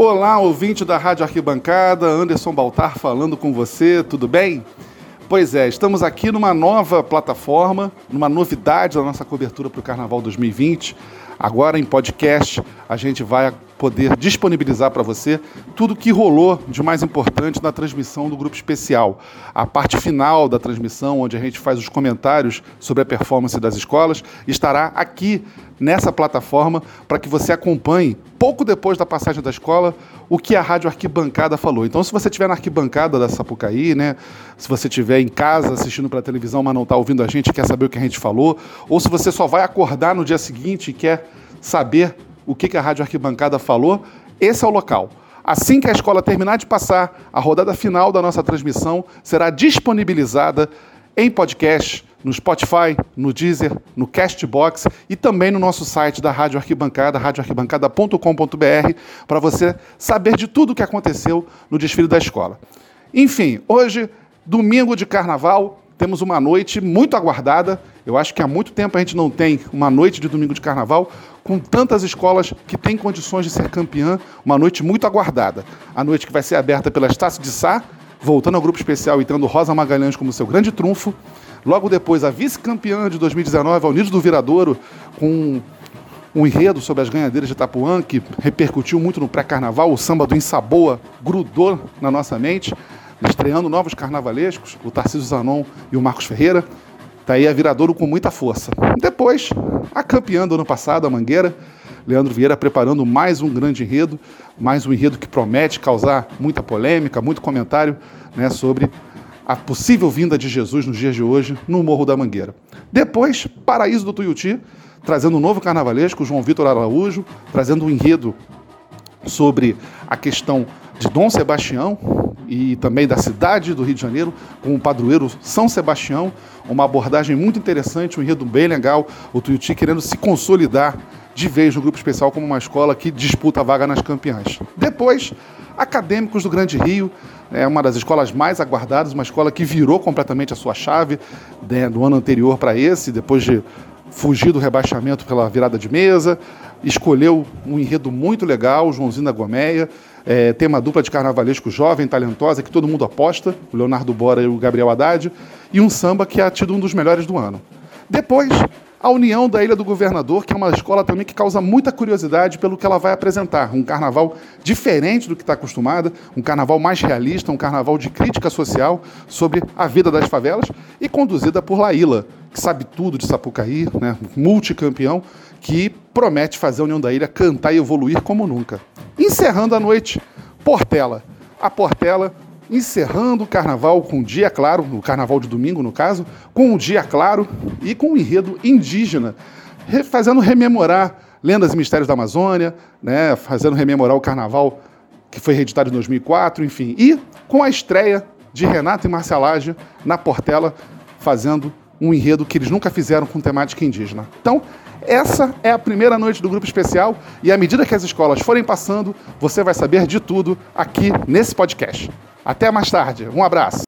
Olá, ouvinte da Rádio Arquibancada, Anderson Baltar falando com você, tudo bem? Pois é, estamos aqui numa nova plataforma, numa novidade da nossa cobertura para o Carnaval 2020. Agora em podcast, a gente vai poder disponibilizar para você tudo o que rolou de mais importante na transmissão do grupo especial. A parte final da transmissão, onde a gente faz os comentários sobre a performance das escolas, estará aqui nessa plataforma para que você acompanhe, pouco depois da passagem da escola, o que a Rádio Arquibancada falou. Então, se você estiver na arquibancada da Sapucaí, né, se você estiver em casa assistindo pela televisão, mas não está ouvindo a gente, quer saber o que a gente falou, ou se você só vai acordar no dia seguinte e quer saber o que, a Rádio Arquibancada falou, esse é o local. Assim que a escola terminar de passar, a rodada final da nossa transmissão será disponibilizada em podcast, no Spotify, no Deezer, no Castbox e também no nosso site da Rádio Arquibancada, radioarquibancada.com.br, para você saber de tudo o que aconteceu no desfile da escola. Enfim, hoje, domingo de carnaval, temos uma noite muito aguardada. Eu acho que há muito tempo a gente não tem uma noite de domingo de carnaval com tantas escolas que têm condições de ser campeã, uma noite muito aguardada. A noite que vai ser aberta pela Estácio de Sá, voltando ao grupo especial e tendo Rosa Magalhães como seu grande trunfo. Logo depois, a vice-campeã de 2019, a Unidos do Viradouro, com um enredo sobre as ganhadeiras de Itapuã, que repercutiu muito no pré-carnaval, o samba do Insaboa grudou na nossa mente estreando novos carnavalescos, o Tarcísio Zanon e o Marcos Ferreira. Tá aí a Viradouro com muita força. Depois, a campeã do ano passado, a Mangueira, Leandro Vieira preparando mais um grande enredo, mais um enredo que promete causar muita polêmica, muito comentário né, sobre a possível vinda de Jesus nos dias de hoje no Morro da Mangueira. Depois, Paraíso do Tuiuti, trazendo um novo carnavalesco, João Vitor Araújo, trazendo um enredo sobre a questão de Dom Sebastião, e também da cidade do Rio de Janeiro, com o padroeiro São Sebastião, uma abordagem muito interessante, um enredo bem legal, o Tuiuti querendo se consolidar de vez no grupo especial como uma escola que disputa a vaga nas campeãs. Depois, Acadêmicos do Grande Rio, é uma das escolas mais aguardadas, uma escola que virou completamente a sua chave né, do ano anterior para esse, depois de fugir do rebaixamento pela virada de mesa, escolheu um enredo muito legal, Joãozinho da Gomeia, é, tem uma dupla de carnavalesco jovem, talentosa, que todo mundo aposta, o Leonardo Bora e o Gabriel Haddad, e um samba que é tido um dos melhores do ano. Depois, a União da Ilha do Governador, que é uma escola também que causa muita curiosidade pelo que ela vai apresentar. Um carnaval diferente do que está acostumada, um carnaval mais realista, um carnaval de crítica social sobre a vida das favelas e conduzida por Laíla, que sabe tudo de Sapucaí, né, multicampeão, que promete fazer a União da Ilha cantar e evoluir como nunca. Encerrando a noite, Portela. A Portela encerrando o carnaval com um dia claro, o carnaval de domingo no caso, com um dia claro e com um enredo indígena, fazendo rememorar lendas e mistérios da Amazônia, né, fazendo rememorar o carnaval que foi reeditado em 2004, enfim, e com a estreia de Renato e Marcelagem na Portela, fazendo um enredo que eles nunca fizeram com temática indígena. Então, essa é a primeira noite do grupo especial e à medida que as escolas forem passando, você vai saber de tudo aqui nesse podcast. Até mais tarde. Um abraço.